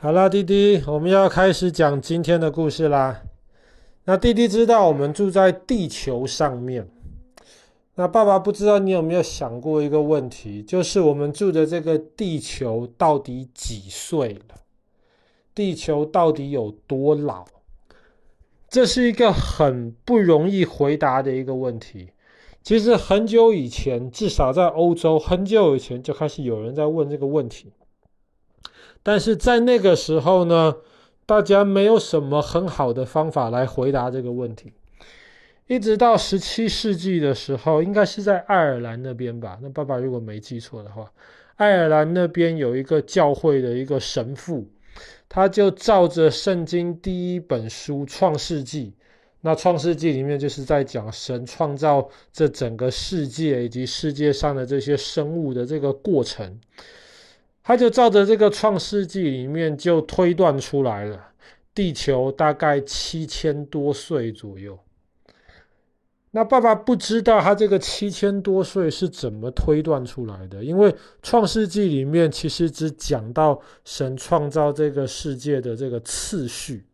好啦，弟弟，我们要开始讲今天的故事啦。那弟弟知道我们住在地球上面，那爸爸不知道你有没有想过一个问题，就是我们住的这个地球到底几岁了？地球到底有多老？这是一个很不容易回答的一个问题。其实很久以前，至少在欧洲，很久以前就开始有人在问这个问题。但是在那个时候呢，大家没有什么很好的方法来回答这个问题。一直到十七世纪的时候，应该是在爱尔兰那边吧？那爸爸如果没记错的话，爱尔兰那边有一个教会的一个神父。他就照着圣经第一本书《创世纪》，那《创世纪》里面就是在讲神创造这整个世界以及世界上的这些生物的这个过程。他就照着这个《创世纪》里面就推断出来了，地球大概七千多岁左右。那爸爸不知道他这个七千多岁是怎么推断出来的，因为《创世纪》里面其实只讲到神创造这个世界的这个次序，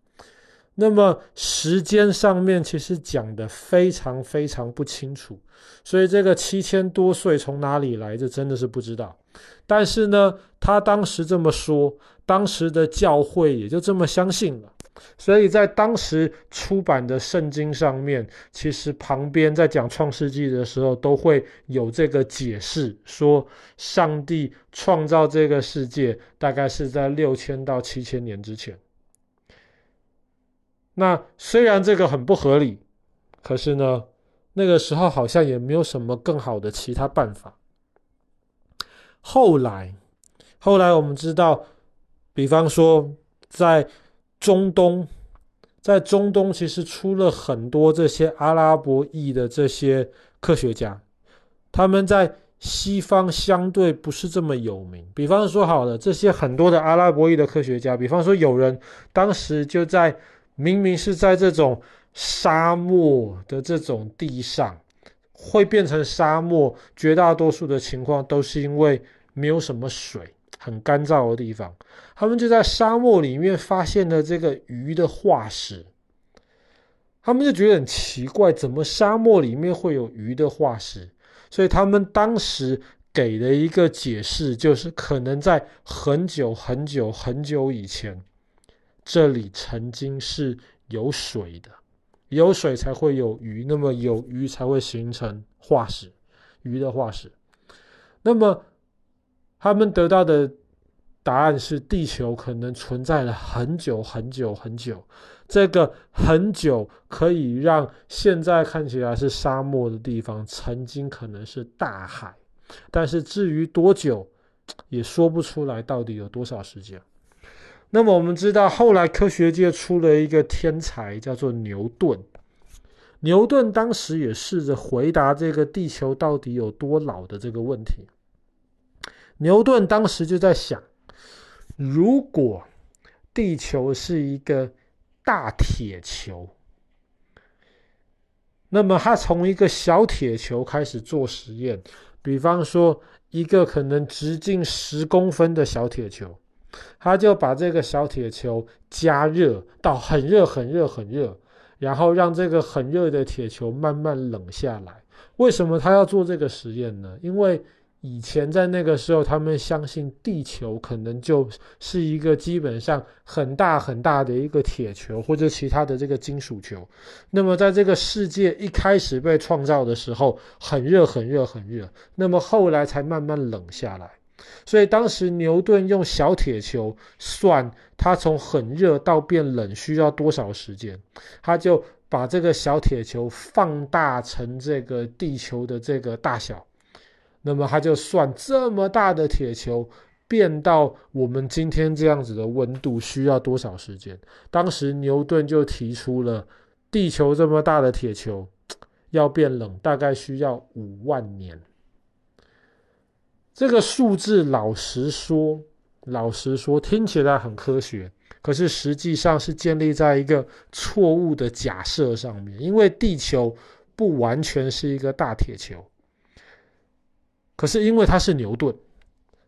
那么时间上面其实讲得非常非常不清楚，所以这个七千多岁从哪里来，这真的是不知道。但是呢，他当时这么说，当时的教会也就这么相信了。所以在当时出版的圣经上面，其实旁边在讲创世纪的时候，都会有这个解释，说上帝创造这个世界大概是在六千到七千年之前。那虽然这个很不合理，可是呢，那个时候好像也没有什么更好的其他办法。后来，后来我们知道，比方说在中东，在中东其实出了很多这些阿拉伯裔的这些科学家，他们在西方相对不是这么有名。比方说，好了，这些很多的阿拉伯裔的科学家，比方说有人当时就在明明是在这种沙漠的这种地上，会变成沙漠，绝大多数的情况都是因为没有什么水。很干燥的地方，他们就在沙漠里面发现了这个鱼的化石。他们就觉得很奇怪，怎么沙漠里面会有鱼的化石？所以他们当时给的一个解释就是，可能在很久很久很久以前，这里曾经是有水的，有水才会有鱼，那么有鱼才会形成化石，鱼的化石。那么。他们得到的答案是，地球可能存在了很久很久很久。这个很久可以让现在看起来是沙漠的地方，曾经可能是大海。但是至于多久，也说不出来，到底有多少时间。那么我们知道，后来科学界出了一个天才，叫做牛顿。牛顿当时也试着回答这个地球到底有多老的这个问题。牛顿当时就在想，如果地球是一个大铁球，那么他从一个小铁球开始做实验，比方说一个可能直径十公分的小铁球，他就把这个小铁球加热到很热、很热、很热，然后让这个很热的铁球慢慢冷下来。为什么他要做这个实验呢？因为以前在那个时候，他们相信地球可能就是一个基本上很大很大的一个铁球，或者其他的这个金属球。那么在这个世界一开始被创造的时候，很热很热很热，那么后来才慢慢冷下来。所以当时牛顿用小铁球算它从很热到变冷需要多少时间，他就把这个小铁球放大成这个地球的这个大小。那么他就算这么大的铁球变到我们今天这样子的温度需要多少时间？当时牛顿就提出了，地球这么大的铁球要变冷大概需要五万年。这个数字老实说，老实说听起来很科学，可是实际上是建立在一个错误的假设上面，因为地球不完全是一个大铁球。可是因为它是牛顿，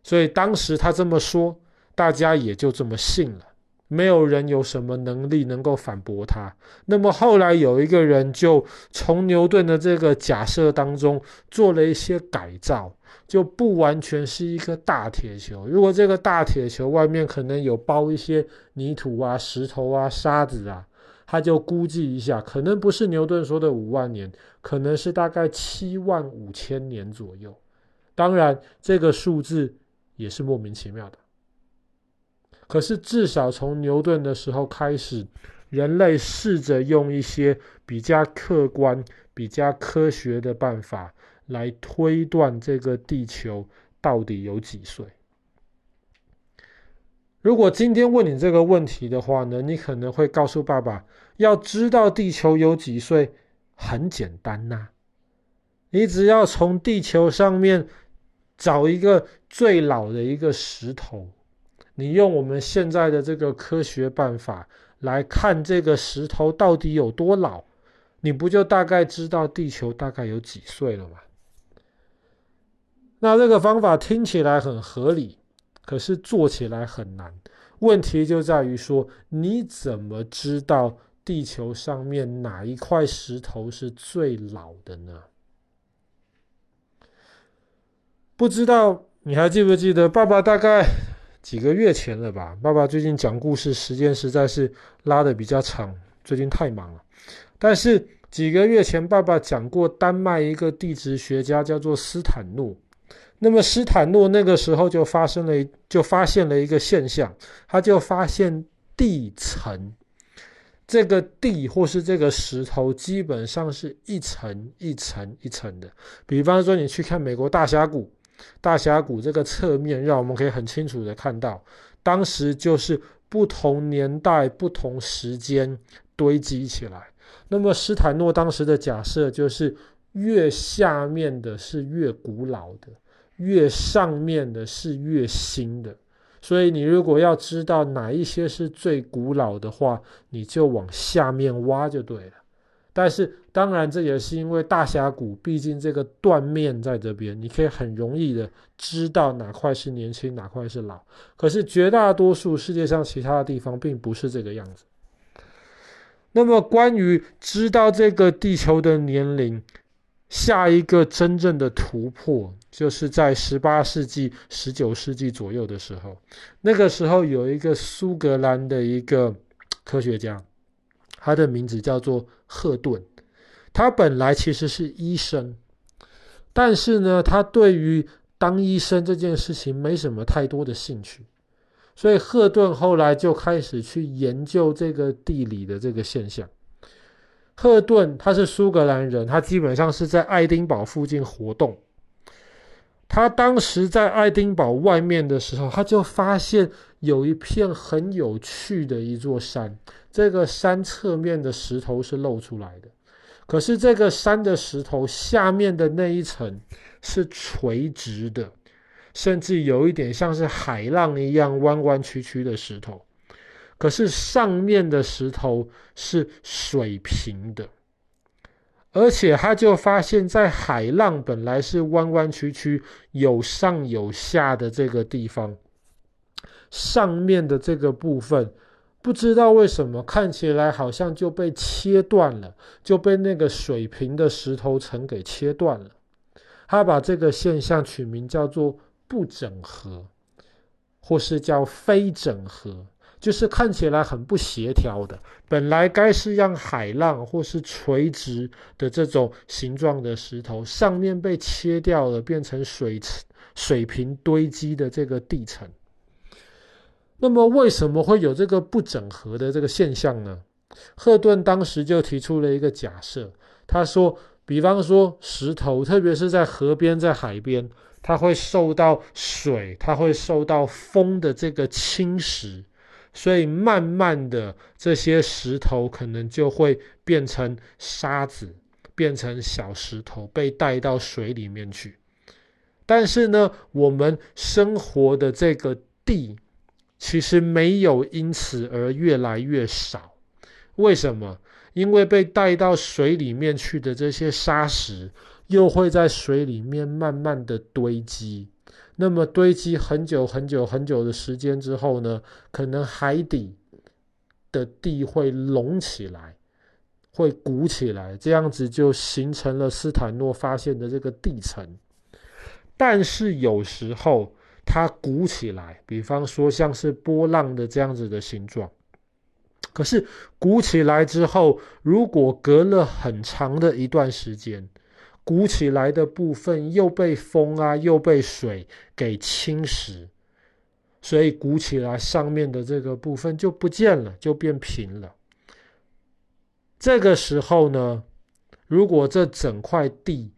所以当时他这么说，大家也就这么信了。没有人有什么能力能够反驳他。那么后来有一个人就从牛顿的这个假设当中做了一些改造，就不完全是一个大铁球。如果这个大铁球外面可能有包一些泥土啊、石头啊、沙子啊，他就估计一下，可能不是牛顿说的五万年，可能是大概七万五千年左右。当然，这个数字也是莫名其妙的。可是，至少从牛顿的时候开始，人类试着用一些比较客观、比较科学的办法来推断这个地球到底有几岁。如果今天问你这个问题的话呢，你可能会告诉爸爸，要知道地球有几岁，很简单呐，你只要从地球上面找一个最老的一个石头。你用我们现在的这个科学办法来看这个石头到底有多老，你不就大概知道地球大概有几岁了吗？那这个方法听起来很合理，可是做起来很难。问题就在于说，你怎么知道地球上面哪一块石头是最老的呢？不知道，你还记不记得爸爸大概？几个月前了吧，爸爸最近讲故事时间实在是拉得比较长，最近太忙了。但是几个月前，爸爸讲过丹麦一个地质学家叫做斯坦诺。那么斯坦诺那个时候就发生了，就发现了一个现象，他就发现地层，这个地或是这个石头基本上是一层一层一层的。比方说，你去看美国大峡谷。大峡谷这个侧面，让我们可以很清楚的看到，当时就是不同年代、不同时间堆积起来。那么斯坦诺当时的假设就是，越下面的是越古老的，越上面的是越新的。所以你如果要知道哪一些是最古老的话，你就往下面挖就对了。但是，当然，这也是因为大峡谷，毕竟这个断面在这边，你可以很容易的知道哪块是年轻，哪块是老。可是，绝大多数世界上其他的地方并不是这个样子。那么，关于知道这个地球的年龄，下一个真正的突破，就是在十八世纪、十九世纪左右的时候，那个时候有一个苏格兰的一个科学家。他的名字叫做赫顿，他本来其实是医生，但是呢，他对于当医生这件事情没什么太多的兴趣，所以赫顿后来就开始去研究这个地理的这个现象。赫顿他是苏格兰人，他基本上是在爱丁堡附近活动。他当时在爱丁堡外面的时候，他就发现有一片很有趣的一座山。这个山侧面的石头是露出来的，可是这个山的石头下面的那一层是垂直的，甚至有一点像是海浪一样弯弯曲曲的石头。可是上面的石头是水平的，而且他就发现，在海浪本来是弯弯曲曲、有上有下的这个地方，上面的这个部分。不知道为什么看起来好像就被切断了，就被那个水平的石头层给切断了。他把这个现象取名叫做不整合，或是叫非整合，就是看起来很不协调的。本来该是让海浪或是垂直的这种形状的石头，上面被切掉了，变成水水平堆积的这个地层。那么为什么会有这个不整合的这个现象呢？赫顿当时就提出了一个假设，他说，比方说石头，特别是在河边、在海边，它会受到水、它会受到风的这个侵蚀，所以慢慢的这些石头可能就会变成沙子，变成小石头，被带到水里面去。但是呢，我们生活的这个地。其实没有因此而越来越少，为什么？因为被带到水里面去的这些沙石，又会在水里面慢慢的堆积。那么堆积很久很久很久的时间之后呢，可能海底的地会隆起来，会鼓起来，这样子就形成了斯坦诺发现的这个地层。但是有时候它鼓起来，比方说像是波浪的这样子的形状。可是鼓起来之后，如果隔了很长的一段时间，鼓起来的部分又被风啊，又被水给侵蚀，所以鼓起来上面的这个部分就不见了，就变平了。这个时候呢，如果这整块地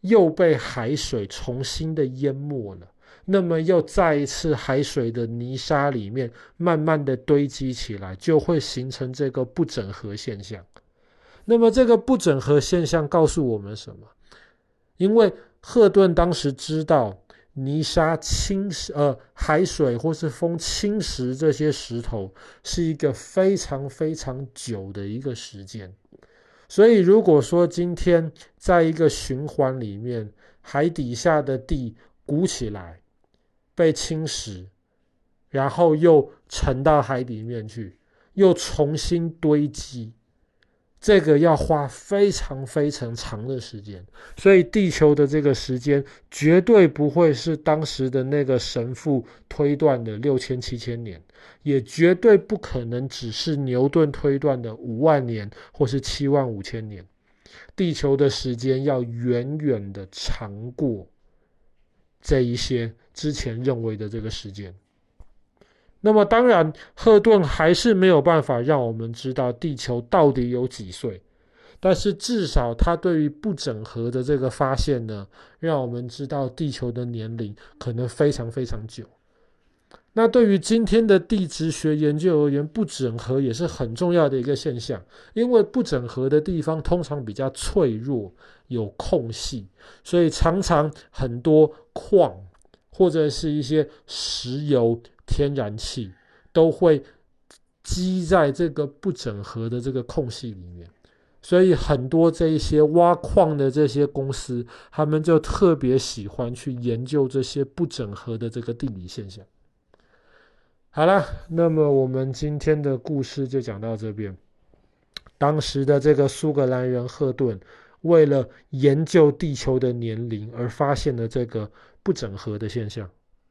又被海水重新的淹没了，那么又再一次海水的泥沙里面慢慢的堆积起来，就会形成这个不整合现象。那么这个不整合现象告诉我们什么？因为赫顿当时知道泥沙侵蚀，呃，海水或是风侵蚀这些石头是一个非常非常久的一个时间。所以，如果说今天在一个循环里面，海底下的地鼓起来，被侵蚀，然后又沉到海里面去，又重新堆积，这个要花非常非常长的时间。所以，地球的这个时间绝对不会是当时的那个神父推断的六千七千年。也绝对不可能只是牛顿推断的五万年或是七万五千年，地球的时间要远远的长过这一些之前认为的这个时间。那么当然，赫顿还是没有办法让我们知道地球到底有几岁，但是至少他对于不整合的这个发现呢，让我们知道地球的年龄可能非常非常久。那对于今天的地质学研究而言，不整合也是很重要的一个现象，因为不整合的地方通常比较脆弱，有空隙，所以常常很多矿或者是一些石油、天然气都会积在这个不整合的这个空隙里面，所以很多这一些挖矿的这些公司，他们就特别喜欢去研究这些不整合的这个地理现象。好了，那么我们今天的故事就讲到这边。当时的这个苏格兰人赫顿，为了研究地球的年龄而发现了这个不整合的现象。